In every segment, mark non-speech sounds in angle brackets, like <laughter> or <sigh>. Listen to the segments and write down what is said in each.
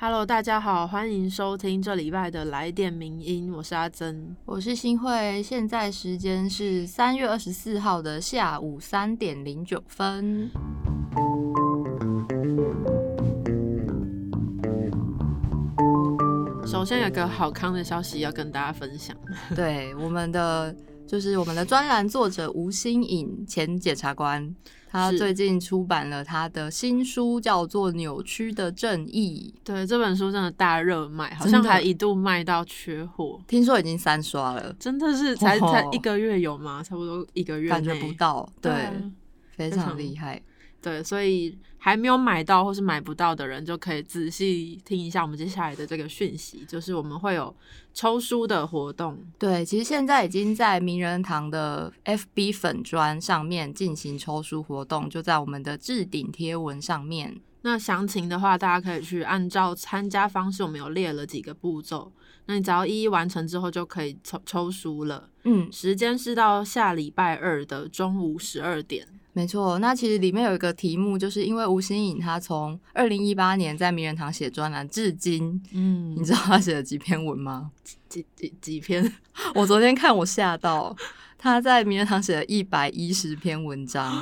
Hello，大家好，欢迎收听这礼拜的来电名音，我是阿珍，我是新慧，现在时间是三月二十四号的下午三点零九分。首先有个好康的消息要跟大家分享，对我们的就是我们的专栏作者吴新颖前检察官。他最近出版了他的新书，叫做《扭曲的正义》。对，这本书真的大热卖，好像还一度卖到缺货。听说已经三刷了，真的是才才一个月有吗？差不多一个月，感觉不到。对，非常厉害。对，所以还没有买到或是买不到的人，就可以仔细听一下我们接下来的这个讯息，就是我们会有抽书的活动。对，其实现在已经在名人堂的 FB 粉砖上面进行抽书活动，就在我们的置顶贴文上面。那详情的话，大家可以去按照参加方式，我们有列了几个步骤，那你只要一一完成之后，就可以抽抽书了。嗯，时间是到下礼拜二的中午十二点。没错，那其实里面有一个题目，就是因为吴新颖他从二零一八年在名人堂写专栏至今，嗯，你知道他写了几篇文吗？几几几篇？<laughs> 我昨天看我吓到，他在名人堂写了一百一十篇文章，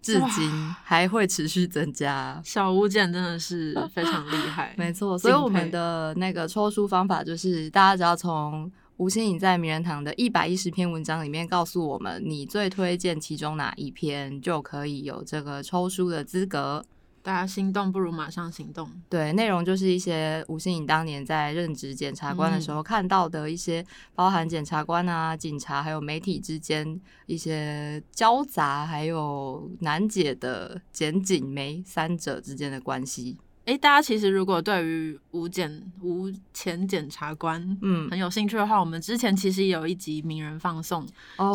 至今还会持续增加。小吴简真的是非常厉害，<laughs> 没错。所以我们的那个抽书方法就是，大家只要从。吴欣颖在名人堂的一百一十篇文章里面告诉我们，你最推荐其中哪一篇，就可以有这个抽书的资格。大家心动不如马上行动。对，内容就是一些吴欣颖当年在任职检察官的时候看到的一些，包含检察官啊、警察还有媒体之间一些交杂还有难解的检警媒三者之间的关系。哎，大家其实如果对于无检无前检察官嗯很有兴趣的话，我们之前其实有一集名人放送，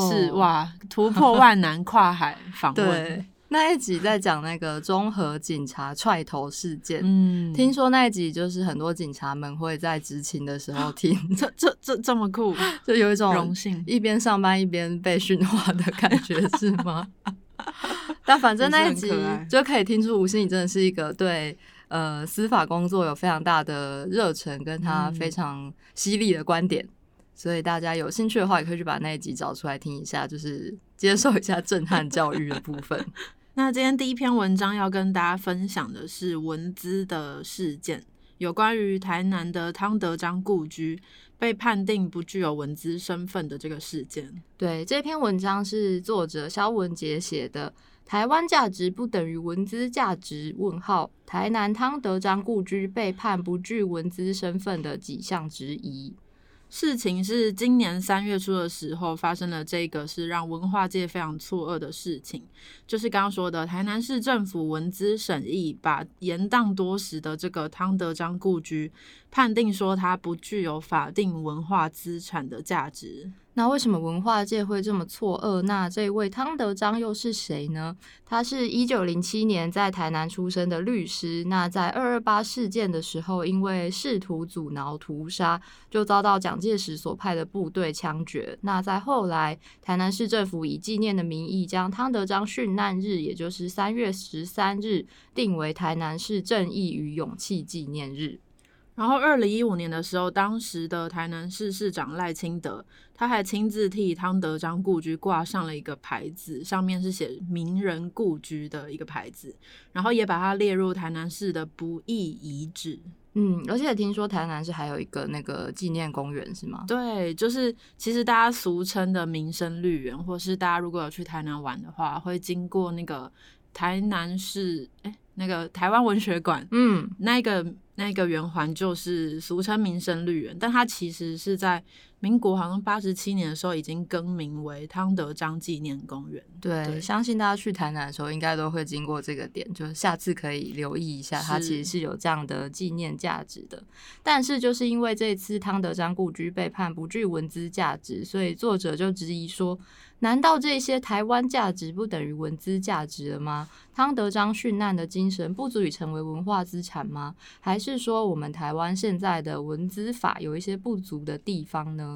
是哇突破万难跨海访问，<laughs> 那一集在讲那个综合警察踹头事件。嗯，听说那一集就是很多警察们会在执勤的时候听，这这这这么酷，<laughs> 就有一种荣幸，一边上班一边被训话的感觉 <laughs> 是吗？但反正那一集就可以听出吴昕你真的是一个对。呃，司法工作有非常大的热忱，跟他非常犀利的观点，所以大家有兴趣的话，也可以去把那一集找出来听一下，就是接受一下震撼教育的部分。<laughs> 那今天第一篇文章要跟大家分享的是文资的事件，有关于台南的汤德章故居被判定不具有文资身份的这个事件。对，这篇文章是作者肖文杰写的。台湾价值不等于文资价值？问号。台南汤德章故居被判不具文资身份的几项质疑。事情是今年三月初的时候发生了，这个是让文化界非常错愕的事情，就是刚刚说的台南市政府文资审议，把延宕多时的这个汤德章故居判定说它不具有法定文化资产的价值。那为什么文化界会这么错愕？那这位汤德章又是谁呢？他是一九零七年在台南出生的律师。那在二二八事件的时候，因为试图阻挠屠杀，就遭到蒋介石所派的部队枪决。那在后来，台南市政府以纪念的名义，将汤德章殉难日，也就是三月十三日，定为台南市正义与勇气纪念日。然后，二零一五年的时候，当时的台南市市长赖清德，他还亲自替汤德章故居挂上了一个牌子，上面是写“名人故居”的一个牌子，然后也把它列入台南市的不易遗址。嗯，而且听说台南市还有一个那个纪念公园，是吗？对，就是其实大家俗称的民生绿园，或是大家如果有去台南玩的话，会经过那个台南市，哎，那个台湾文学馆，嗯，那个。那个圆环就是俗称民生绿园，但它其实是在民国好像八十七年的时候已经更名为汤德章纪念公园。对，相信大家去台南的时候应该都会经过这个点，就是下次可以留意一下，它其实是有这样的纪念价值的。但是就是因为这次汤德章故居被判不具文字价值，所以作者就质疑说。难道这些台湾价值不等于文字价值了吗？汤德章殉难的精神不足以成为文化资产吗？还是说我们台湾现在的文字法有一些不足的地方呢？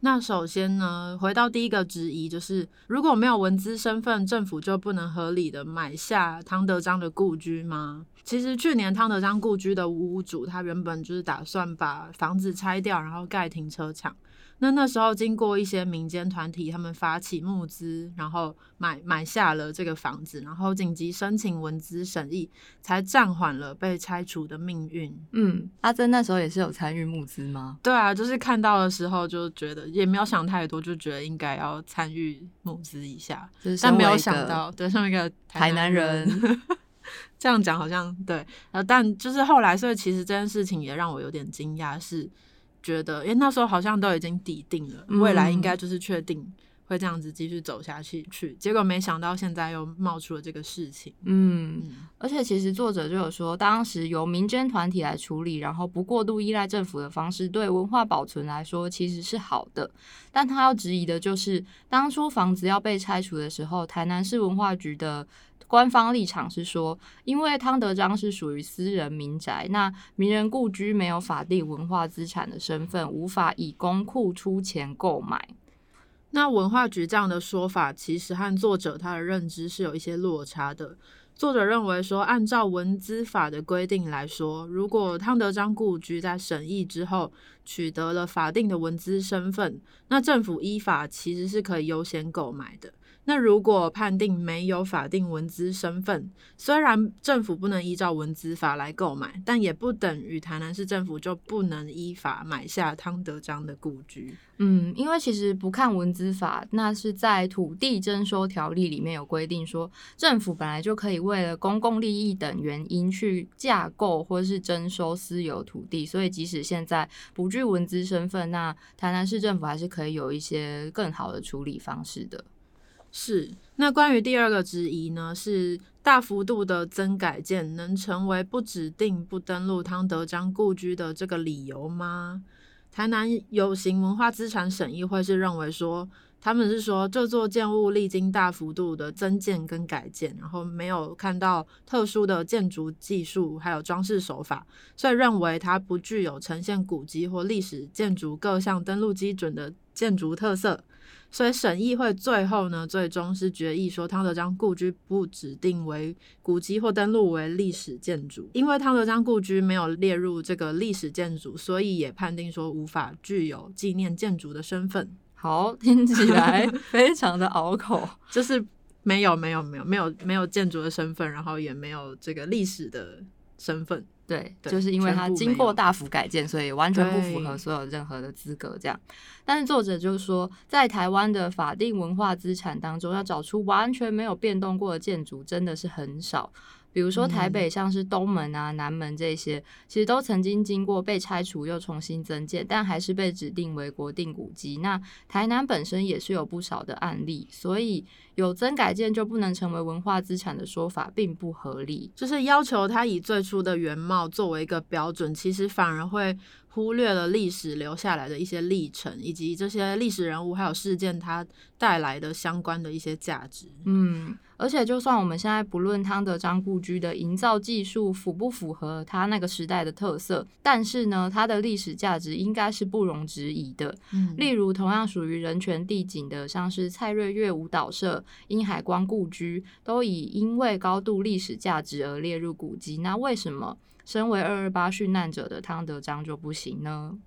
那首先呢，回到第一个质疑，就是如果没有文资身份，政府就不能合理的买下汤德章的故居吗？其实去年汤德章故居的屋主，他原本就是打算把房子拆掉，然后盖停车场。那那时候经过一些民间团体，他们发起募资，然后买买下了这个房子，然后紧急申请文资审议，才暂缓了被拆除的命运。嗯，阿珍那时候也是有参与募资吗？对啊，就是看到的时候就觉得也没有想太多，就觉得应该要参与募资一下，但没有想到，对，像一个台南人 <laughs> 这样讲好像对，呃，但就是后来，所以其实这件事情也让我有点惊讶，是。觉得，因为那时候好像都已经底定了，未来应该就是确定会这样子继续走下去。去，结果没想到现在又冒出了这个事情。嗯，而且其实作者就有说，当时由民间团体来处理，然后不过度依赖政府的方式，对文化保存来说其实是好的。但他要质疑的就是，当初房子要被拆除的时候，台南市文化局的。官方立场是说，因为汤德章是属于私人民宅，那名人故居没有法定文化资产的身份，无法以公库出钱购买。那文化局这样的说法，其实和作者他的认知是有一些落差的。作者认为说，按照文资法的规定来说，如果汤德章故居在审议之后取得了法定的文资身份，那政府依法其实是可以优先购买的。那如果判定没有法定文资身份，虽然政府不能依照文资法来购买，但也不等于台南市政府就不能依法买下汤德章的故居。嗯，因为其实不看文资法，那是在土地征收条例里面有规定说，政府本来就可以为了公共利益等原因去架构或是征收私有土地，所以即使现在不据文资身份，那台南市政府还是可以有一些更好的处理方式的。是，那关于第二个质疑呢？是大幅度的增改建能成为不指定不登录汤德章故居的这个理由吗？台南有形文化资产审议会是认为说，他们是说这座建物历经大幅度的增建跟改建，然后没有看到特殊的建筑技术还有装饰手法，所以认为它不具有呈现古迹或历史建筑各项登录基准的建筑特色。所以审议会最后呢，最终是决议说汤德章故居不指定为古迹或登录为历史建筑，因为汤德章故居没有列入这个历史建筑，所以也判定说无法具有纪念建筑的身份。好，<laughs> 听起来 <laughs> 非常的拗口，<laughs> 就是没有没有没有没有没有建筑的身份，然后也没有这个历史的身份。对，就是因为它经过大幅改建，所以完全不符合所有任何的资格。这样，但是作者就是说，在台湾的法定文化资产当中，要找出完全没有变动过的建筑，真的是很少。比如说台北像是东门啊、南门这些，其实都曾经经过被拆除又重新增建，但还是被指定为国定古迹。那台南本身也是有不少的案例，所以有增改建就不能成为文化资产的说法并不合理。就是要求它以最初的原貌作为一个标准，其实反而会忽略了历史留下来的一些历程，以及这些历史人物还有事件它带来的相关的一些价值。嗯。而且，就算我们现在不论汤德章故居的营造技术符不符合它那个时代的特色，但是呢，它的历史价值应该是不容置疑的。嗯，例如同样属于人权地景的，像是蔡瑞月舞蹈社、殷海光故居，都以因为高度历史价值而列入古迹。那为什么身为二二八殉难者的汤德章就不行呢？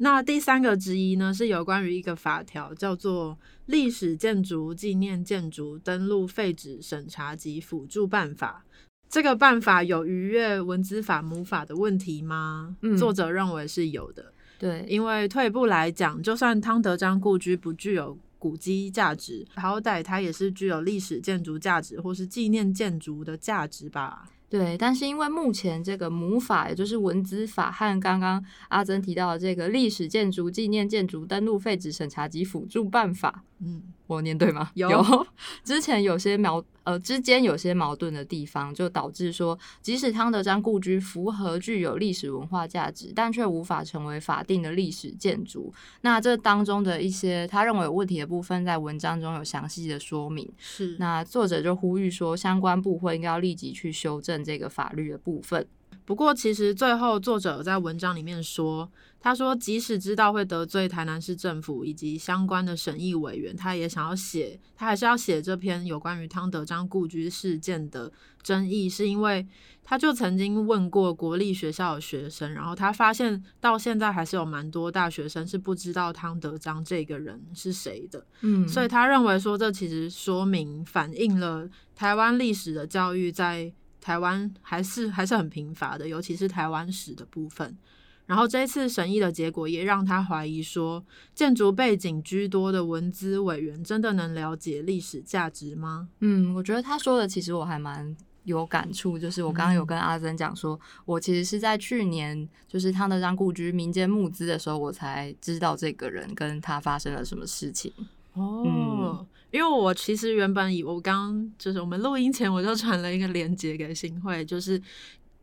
那第三个之一呢，是有关于一个法条，叫做《历史建筑纪念建筑登录废止审查及辅助办法》。这个办法有逾越文字法母法的问题吗？作者认为是有的。对，因为退一步来讲，就算汤德章故居不具有古迹价值，好歹它也是具有历史建筑价值或是纪念建筑的价值吧。对，但是因为目前这个母法，也就是文资法和刚刚阿珍提到的这个历史建筑纪念建筑登录废止审查及辅助办法，嗯。我念对吗？有 <laughs> 之前有些矛呃之间有些矛盾的地方，就导致说，即使汤德章故居符合具有历史文化价值，但却无法成为法定的历史建筑。那这当中的一些他认为有问题的部分，在文章中有详细的说明。是，那作者就呼吁说，相关部会应该要立即去修正这个法律的部分。不过，其实最后作者在文章里面说，他说即使知道会得罪台南市政府以及相关的审议委员，他也想要写，他还是要写这篇有关于汤德章故居事件的争议，是因为他就曾经问过国立学校的学生，然后他发现到现在还是有蛮多大学生是不知道汤德章这个人是谁的，嗯，所以他认为说这其实说明反映了台湾历史的教育在。台湾还是还是很贫乏的，尤其是台湾史的部分。然后这一次审议的结果也让他怀疑说，建筑背景居多的文资委员真的能了解历史价值吗？嗯，我觉得他说的其实我还蛮有感触，就是我刚刚有跟阿珍讲说，我其实是在去年就是他那张故居民间募资的时候，我才知道这个人跟他发生了什么事情。哦。因为我其实原本以我刚就是我们录音前我就传了一个链接给新会，就是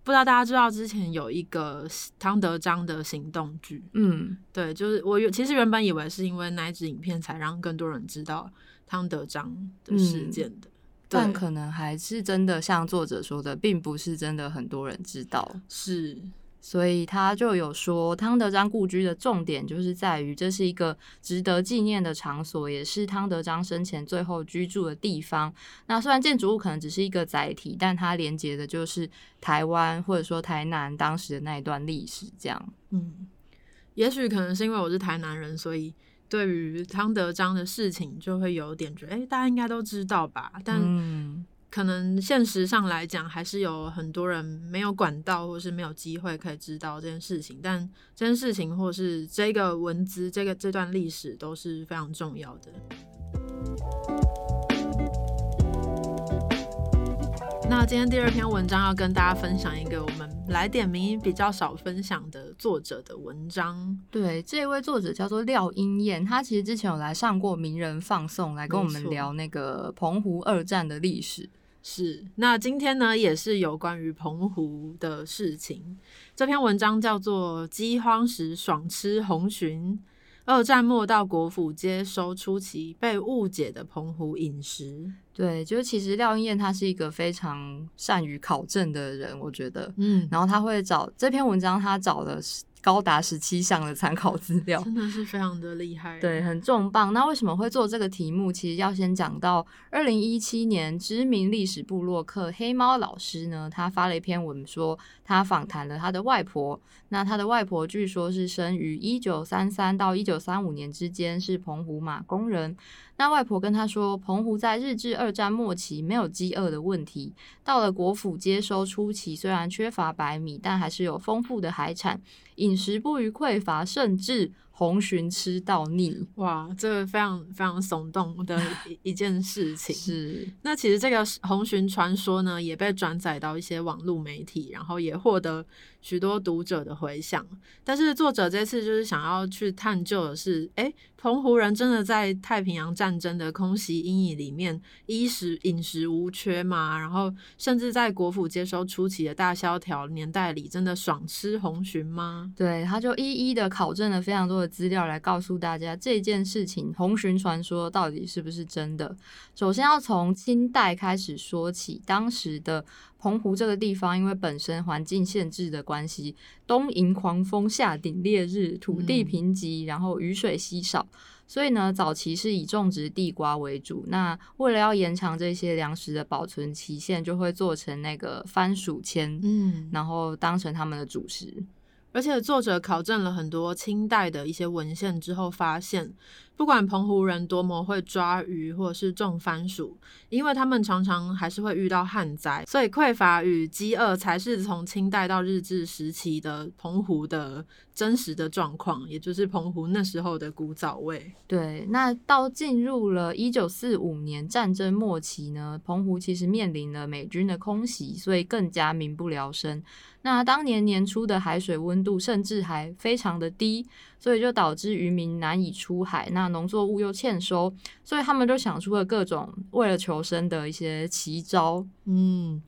不知道大家知道之前有一个汤德章的行动剧，嗯，对，就是我其实原本以为是因为那一支影片才让更多人知道汤德章的事件的，但可能还是真的像作者说的，并不是真的很多人知道，是。所以他就有说，汤德章故居的重点就是在于这是一个值得纪念的场所，也是汤德章生前最后居住的地方。那虽然建筑物可能只是一个载体，但它连接的就是台湾或者说台南当时的那一段历史。这样，嗯，也许可能是因为我是台南人，所以对于汤德章的事情就会有点觉得，哎，大家应该都知道吧？但。可能现实上来讲，还是有很多人没有管道，或是没有机会可以知道这件事情。但这件事情，或是这个文字，这个这段历史，都是非常重要的。那今天第二篇文章要跟大家分享一个我们来点名比较少分享的作者的文章。对，这位作者叫做廖英燕，他其实之前有来上过名人放送，来跟我们聊那个澎湖二战的历史。是，那今天呢也是有关于澎湖的事情。这篇文章叫做《饥荒时爽吃红鲟》，二战末到国府接收初期被误解的澎湖饮食。对，就是其实廖英燕他是一个非常善于考证的人，我觉得，嗯，然后他会找这篇文章，他找的是。高达十七项的参考资料，真的是非常的厉害，对，很重磅。那为什么会做这个题目？其实要先讲到二零一七年，知名历史部落客黑猫老师呢，他发了一篇文，说他访谈了他的外婆。那他的外婆据说是生于一九三三到一九三五年之间，是澎湖马工人。那外婆跟他说，澎湖在日治二战末期没有饥饿的问题，到了国府接收初期，虽然缺乏白米，但还是有丰富的海产，饮食不虞匮乏，甚至。红鲟吃到腻，哇，这个非常非常耸动的一 <laughs> 一件事情。是，那其实这个红鲟传说呢，也被转载到一些网络媒体，然后也获得许多读者的回响。但是作者这次就是想要去探究的是，哎，澎湖人真的在太平洋战争的空袭阴影里面衣食饮食无缺吗？然后甚至在国府接收初期的大萧条年代里，真的爽吃红鲟吗？对，他就一一的考证了非常多的。资料来告诉大家这件事情，红鲟传说到底是不是真的？首先要从清代开始说起。当时的澎湖这个地方，因为本身环境限制的关系，冬迎狂风，夏顶烈日，土地贫瘠，然后雨水稀少，所以呢，早期是以种植地瓜为主。那为了要延长这些粮食的保存期限，就会做成那个番薯签，嗯，然后当成他们的主食。而且作者考证了很多清代的一些文献之后，发现。不管澎湖人多么会抓鱼或者是种番薯，因为他们常常还是会遇到旱灾，所以匮乏与饥饿才是从清代到日治时期的澎湖的真实的状况，也就是澎湖那时候的古早味。对，那到进入了一九四五年战争末期呢，澎湖其实面临了美军的空袭，所以更加民不聊生。那当年年初的海水温度甚至还非常的低。所以就导致渔民难以出海，那农作物又欠收，所以他们就想出了各种为了求生的一些奇招。嗯，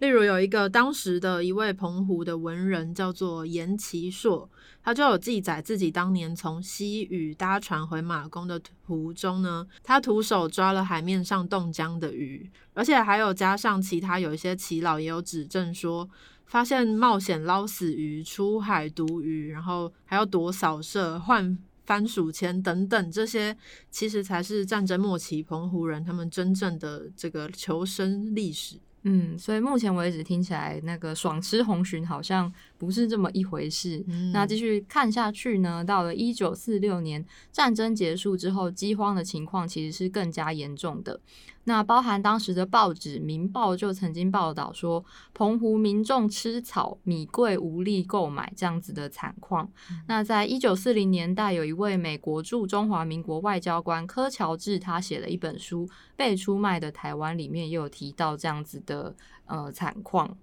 例如有一个当时的一位澎湖的文人叫做严其硕，他就有记载自己当年从西屿搭船回马公的途中呢，他徒手抓了海面上冻僵的鱼，而且还有加上其他有一些耆老也有指证说。发现冒险捞死鱼、出海毒鱼，然后还要躲扫射、换番薯签等等，这些其实才是战争末期澎湖人他们真正的这个求生历史。嗯，所以目前为止听起来，那个爽吃红鲟好像不是这么一回事。那继续看下去呢，到了一九四六年战争结束之后，饥荒的情况其实是更加严重的。那包含当时的报纸《民报》就曾经报道说，澎湖民众吃草米贵无力购买这样子的惨况。那在一九四零年代，有一位美国驻中华民国外交官柯乔治，他写了一本书《被出卖的台湾》，里面也有提到这样子的呃惨况。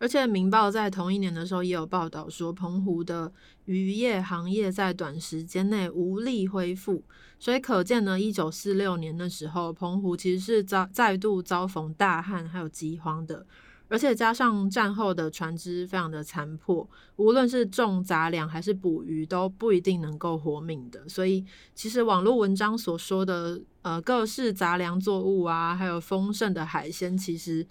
而且，《民报》在同一年的时候也有报道说，澎湖的渔业行业在短时间内无力恢复。所以可见呢，一九四六年的时候，澎湖其实是遭再度遭逢大旱还有饥荒的。而且加上战后的船只非常的残破，无论是种杂粮还是捕鱼，都不一定能够活命的。所以，其实网络文章所说的呃各式杂粮作物啊，还有丰盛的海鲜，其实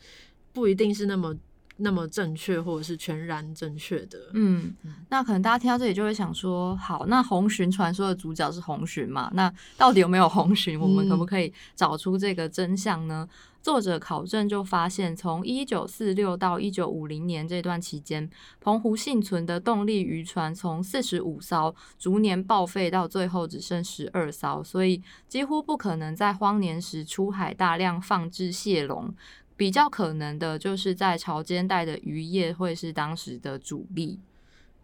不一定是那么。那么正确，或者是全然正确的。嗯，那可能大家听到这里就会想说，好，那红鲟传说的主角是红鲟嘛？那到底有没有红鲟？我们可不可以找出这个真相呢？作者考证就发现，从一九四六到一九五零年这段期间，澎湖幸存的动力渔船从四十五艘逐年报废，到最后只剩十二艘，所以几乎不可能在荒年时出海大量放置蟹笼。比较可能的就是在潮间带的渔业会是当时的主力。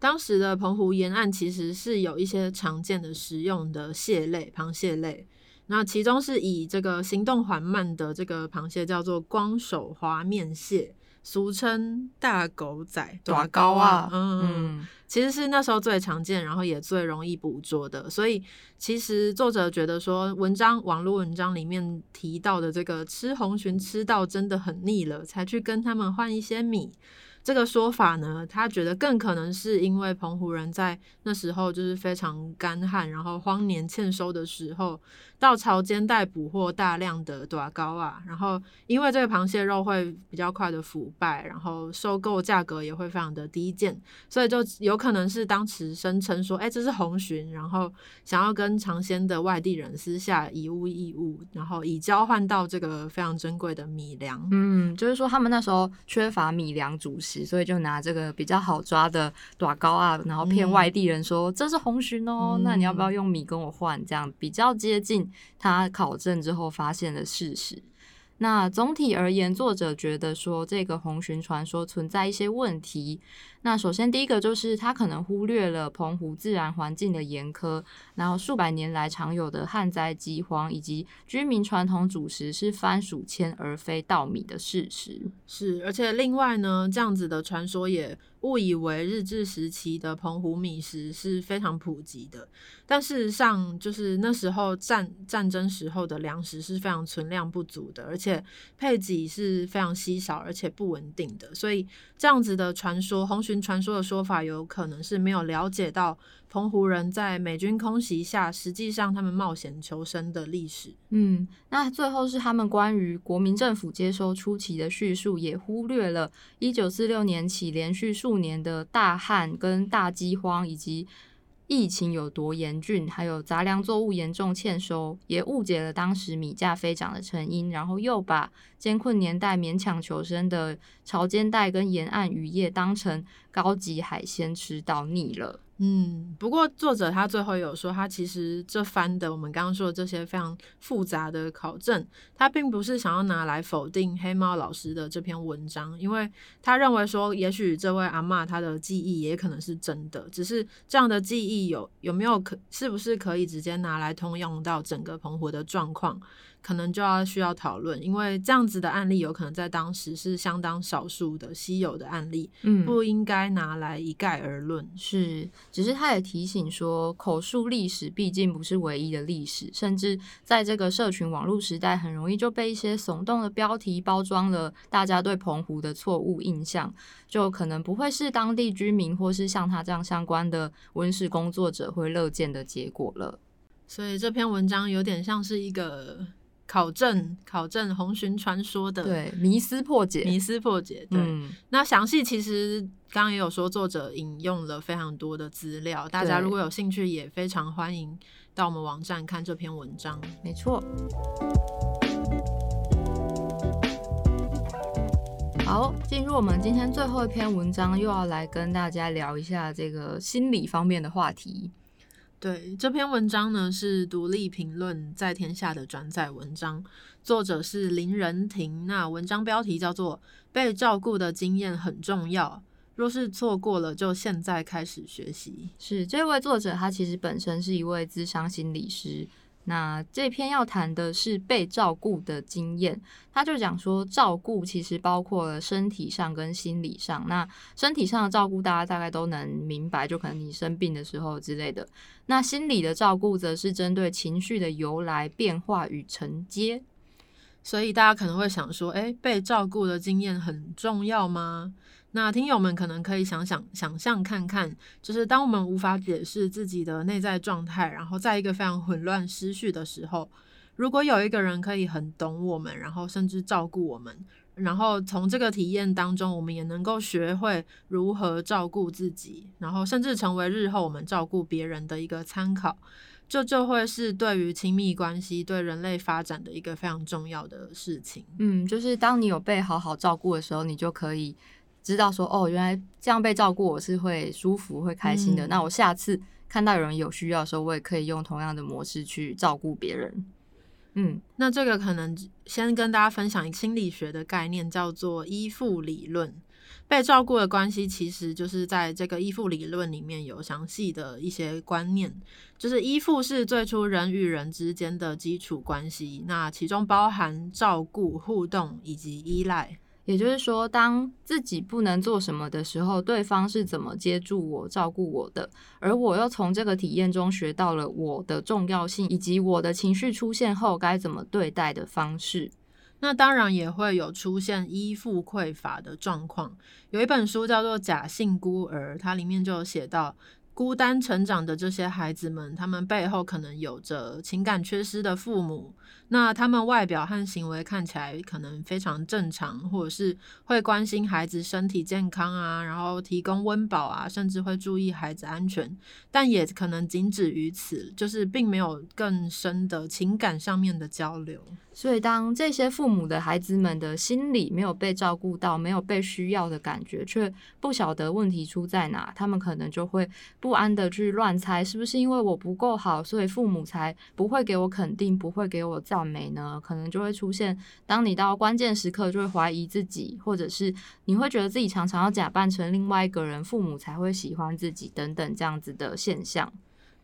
当时的澎湖沿岸其实是有一些常见的食用的蟹类，螃蟹类。那其中是以这个行动缓慢的这个螃蟹叫做光手滑面蟹。俗称大狗仔、爪高啊，嗯，其实是那时候最常见，然后也最容易捕捉的。所以，其实作者觉得说，文章网络文章里面提到的这个吃红鲟吃到真的很腻了，才去跟他们换一些米。这个说法呢，他觉得更可能是因为澎湖人在那时候就是非常干旱，然后荒年欠收的时候，到潮间带捕获大量的短膏啊，然后因为这个螃蟹肉会比较快的腐败，然后收购价格也会非常的低贱，所以就有可能是当时声称说，哎，这是红鲟，然后想要跟尝鲜的外地人私下以物易物，然后以交换到这个非常珍贵的米粮。嗯，就是说他们那时候缺乏米粮主食。所以就拿这个比较好抓的短高啊，然后骗外地人说这是红鲟哦，那你要不要用米跟我换？这样比较接近他考证之后发现的事实。那总体而言，作者觉得说这个红鲟传说存在一些问题。那首先第一个就是他可能忽略了澎湖自然环境的严苛，然后数百年来常有的旱灾饥荒，以及居民传统主食是番薯签而非稻米的事实。是，而且另外呢，这样子的传说也误以为日治时期的澎湖米食是非常普及的，但事实上就是那时候战战争时候的粮食是非常存量不足的，而且配给是非常稀少而且不稳定的，所以这样子的传说红鲟。传说的说法有可能是没有了解到澎湖人在美军空袭下，实际上他们冒险求生的历史。嗯，那最后是他们关于国民政府接收初期的叙述，也忽略了一九四六年起连续数年的大旱跟大饥荒，以及。疫情有多严峻，还有杂粮作物严重欠收，也误解了当时米价飞涨的成因，然后又把艰困年代勉强求生的潮间带跟沿岸渔业当成高级海鲜吃到腻了。嗯，不过作者他最后有说，他其实这番的我们刚刚说的这些非常复杂的考证，他并不是想要拿来否定黑猫老师的这篇文章，因为他认为说，也许这位阿妈她的记忆也可能是真的，只是这样的记忆有有没有可是不是可以直接拿来通用到整个澎湖的状况？可能就要需要讨论，因为这样子的案例有可能在当时是相当少数的稀有的案例，嗯，不应该拿来一概而论。是，只是他也提醒说，口述历史毕竟不是唯一的历史，甚至在这个社群网络时代，很容易就被一些耸动的标题包装了大家对澎湖的错误印象，就可能不会是当地居民或是像他这样相关的温室工作者会乐见的结果了。所以这篇文章有点像是一个考证考证红鲟传说的对迷思破解，迷思破解。对，那详细其实刚刚也有说，作者引用了非常多的资料，大家如果有兴趣，也非常欢迎到我们网站看这篇文章。没错。好，进入我们今天最后一篇文章，又要来跟大家聊一下这个心理方面的话题。对这篇文章呢，是独立评论在天下的转载文章，作者是林仁婷。那文章标题叫做《被照顾的经验很重要》，若是错过了，就现在开始学习。是这位作者，他其实本身是一位智商心理师。那这篇要谈的是被照顾的经验，他就讲说，照顾其实包括了身体上跟心理上。那身体上的照顾，大家大概都能明白，就可能你生病的时候之类的。那心理的照顾，则是针对情绪的由来、变化与承接。所以大家可能会想说，诶，被照顾的经验很重要吗？那听友们可能可以想想、想象看看，就是当我们无法解释自己的内在状态，然后在一个非常混乱、失序的时候，如果有一个人可以很懂我们，然后甚至照顾我们，然后从这个体验当中，我们也能够学会如何照顾自己，然后甚至成为日后我们照顾别人的一个参考，这就会是对于亲密关系、对人类发展的一个非常重要的事情。嗯，就是当你有被好好照顾的时候，你就可以。知道说哦，原来这样被照顾我是会舒服、会开心的。那我下次看到有人有需要的时候，我也可以用同样的模式去照顾别人。嗯，那这个可能先跟大家分享一个心理学的概念，叫做依附理论。被照顾的关系其实就是在这个依附理论里面有详细的一些观念，就是依附是最初人与人之间的基础关系，那其中包含照顾、互动以及依赖。也就是说，当自己不能做什么的时候，对方是怎么接住我、照顾我的，而我又从这个体验中学到了我的重要性，以及我的情绪出现后该怎么对待的方式。那当然也会有出现依附匮乏的状况。有一本书叫做《假性孤儿》，它里面就有写到。孤单成长的这些孩子们，他们背后可能有着情感缺失的父母。那他们外表和行为看起来可能非常正常，或者是会关心孩子身体健康啊，然后提供温饱啊，甚至会注意孩子安全。但也可能仅止于此，就是并没有更深的情感上面的交流。所以，当这些父母的孩子们的心理没有被照顾到，没有被需要的感觉，却不晓得问题出在哪，他们可能就会不安的去乱猜，是不是因为我不够好，所以父母才不会给我肯定，不会给我赞美呢？可能就会出现，当你到关键时刻就会怀疑自己，或者是你会觉得自己常常要假扮成另外一个人，父母才会喜欢自己等等这样子的现象。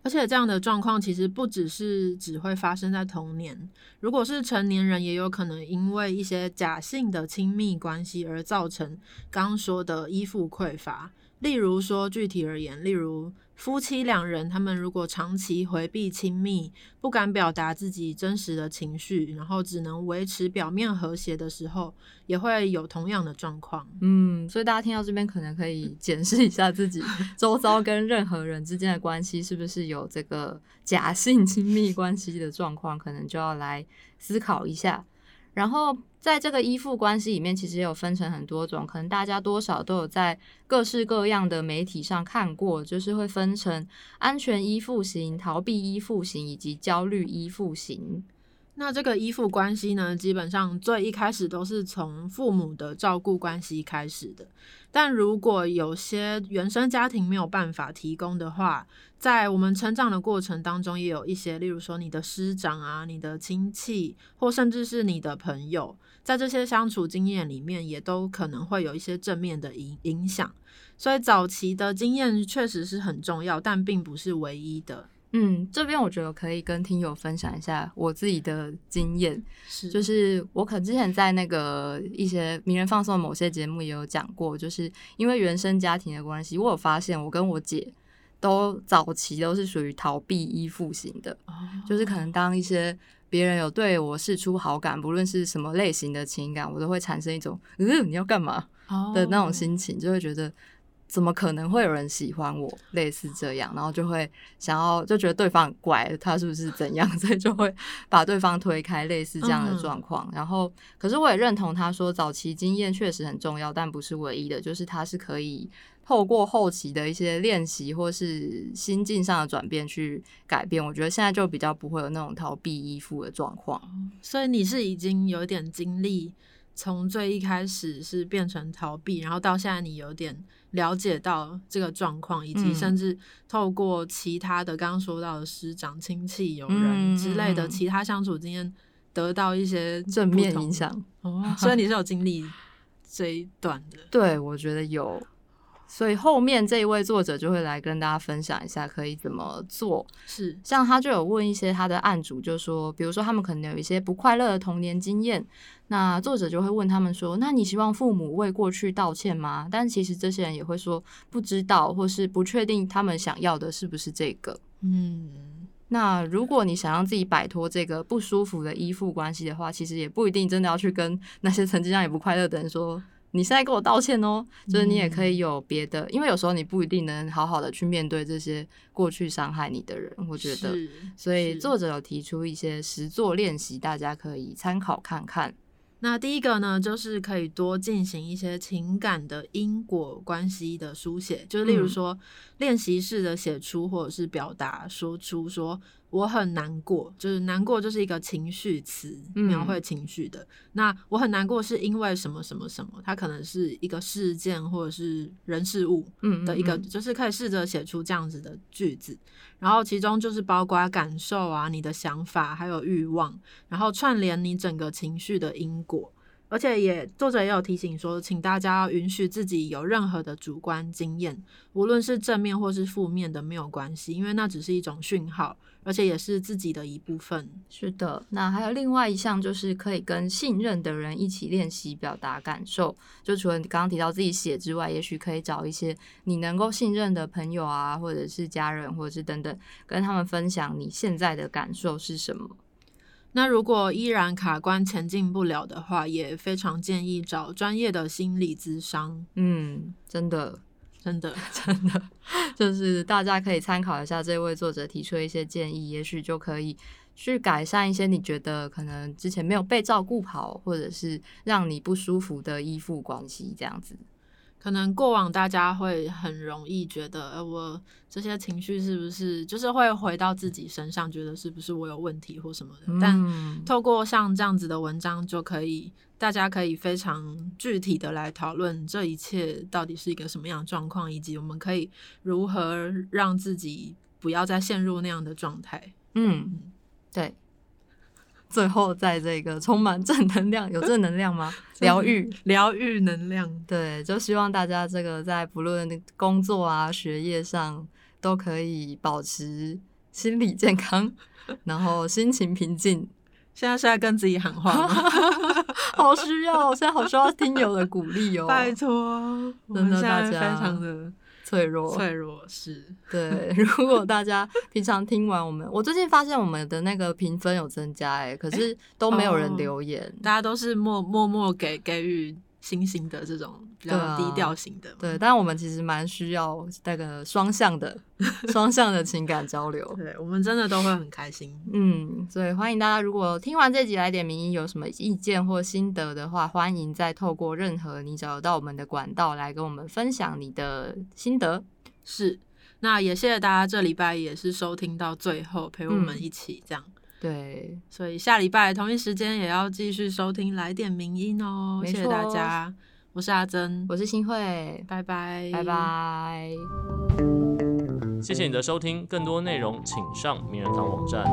而且这样的状况其实不只是只会发生在童年，如果是成年人，也有可能因为一些假性的亲密关系而造成刚说的依附匮乏。例如说，具体而言，例如。夫妻两人，他们如果长期回避亲密，不敢表达自己真实的情绪，然后只能维持表面和谐的时候，也会有同样的状况。嗯，所以大家听到这边，可能可以检视一下自己 <laughs> 周遭跟任何人之间的关系，是不是有这个假性亲密关系的状况，可能就要来思考一下。然后，在这个依附关系里面，其实也有分成很多种，可能大家多少都有在各式各样的媒体上看过，就是会分成安全依附型、逃避依附型以及焦虑依附型。那这个依附关系呢，基本上最一开始都是从父母的照顾关系开始的。但如果有些原生家庭没有办法提供的话，在我们成长的过程当中，也有一些，例如说你的师长啊、你的亲戚，或甚至是你的朋友，在这些相处经验里面，也都可能会有一些正面的影影响。所以早期的经验确实是很重要，但并不是唯一的。嗯，这边我觉得可以跟听友分享一下我自己的经验，是就是我可能之前在那个一些名人放送某些节目也有讲过，就是因为原生家庭的关系，我有发现我跟我姐都早期都是属于逃避依附型的，就是可能当一些别人有对我示出好感，不论是什么类型的情感，我都会产生一种嗯你要干嘛的那种心情，就会觉得。怎么可能会有人喜欢我？类似这样，然后就会想要就觉得对方很怪，他是不是怎样？<laughs> 所以就会把对方推开，类似这样的状况。然后，可是我也认同他说，早期经验确实很重要，但不是唯一的，就是他是可以透过后期的一些练习或是心境上的转变去改变。我觉得现在就比较不会有那种逃避依附的状况。所以你是已经有点经历，从最一开始是变成逃避，然后到现在你有点。了解到这个状况，以及甚至透过其他的刚刚说到的师长、亲戚、友人之类的其他相处经验，得到一些正面影响。哦，所以你是有经历这一段的。<laughs> 对，我觉得有。所以后面这一位作者就会来跟大家分享一下可以怎么做。是，像他就有问一些他的案主，就说，比如说他们可能有一些不快乐的童年经验，那作者就会问他们说：“那你希望父母为过去道歉吗？”但其实这些人也会说不知道，或是不确定他们想要的是不是这个。嗯，那如果你想让自己摆脱这个不舒服的依附关系的话，其实也不一定真的要去跟那些曾经让你不快乐的人说。你现在跟我道歉哦，就是你也可以有别的，因为有时候你不一定能好好的去面对这些过去伤害你的人，我觉得，所以作者有提出一些实作练习，大家可以参考看看。那第一个呢，就是可以多进行一些情感的因果关系的书写，就是例如说练习式的写出或者是表达说出说。我很难过，就是难过就是一个情绪词，描绘情绪的。那我很难过是因为什么什么什么？它可能是一个事件或者是人事物的一个，就是可以试着写出这样子的句子。然后其中就是包括感受啊、你的想法还有欲望，然后串联你整个情绪的因果。而且也作者也有提醒说，请大家要允许自己有任何的主观经验，无论是正面或是负面的没有关系，因为那只是一种讯号。而且也是自己的一部分。是的，那还有另外一项，就是可以跟信任的人一起练习表达感受。就除了你刚刚提到自己写之外，也许可以找一些你能够信任的朋友啊，或者是家人，或者是等等，跟他们分享你现在的感受是什么。那如果依然卡关前进不了的话，也非常建议找专业的心理咨商。嗯，真的。真的，<laughs> 真的，就是大家可以参考一下这位作者提出的一些建议，也许就可以去改善一些你觉得可能之前没有被照顾好，或者是让你不舒服的依附关系，这样子。可能过往大家会很容易觉得，呃，我这些情绪是不是就是会回到自己身上，觉得是不是我有问题或什么的？但透过像这样子的文章，就可以大家可以非常具体的来讨论这一切到底是一个什么样的状况，以及我们可以如何让自己不要再陷入那样的状态。嗯，对。最后，在这个充满正能量，有正能量吗？<laughs> 疗愈，疗愈能量。对，就希望大家这个在不论工作啊、学业上，都可以保持心理健康，<laughs> 然后心情平静。现在是在跟自己喊话吗？<laughs> 好需要，现在好需要听友的鼓励哦！拜托，真的，大家非常的。脆弱，脆弱是对。<laughs> 如果大家平常听完我们，我最近发现我们的那个评分有增加，哎，可是都没有人留言，大家都是默默默给给予。星星的这种比较低调型的，对，但我们其实蛮需要那个双向的、<laughs> 双向的情感交流。对，我们真的都会很开心。嗯，所以欢迎大家，如果听完这集来点名音有什么意见或心得的话，欢迎再透过任何你找到我们的管道来跟我们分享你的心得。是，那也谢谢大家这礼拜也是收听到最后，陪我们一起这样。对，所以下礼拜同一时间也要继续收听来点名音哦，谢谢大家，我是阿珍，我是新慧。拜拜，拜拜。谢谢你的收听，更多内容请上名人堂网站。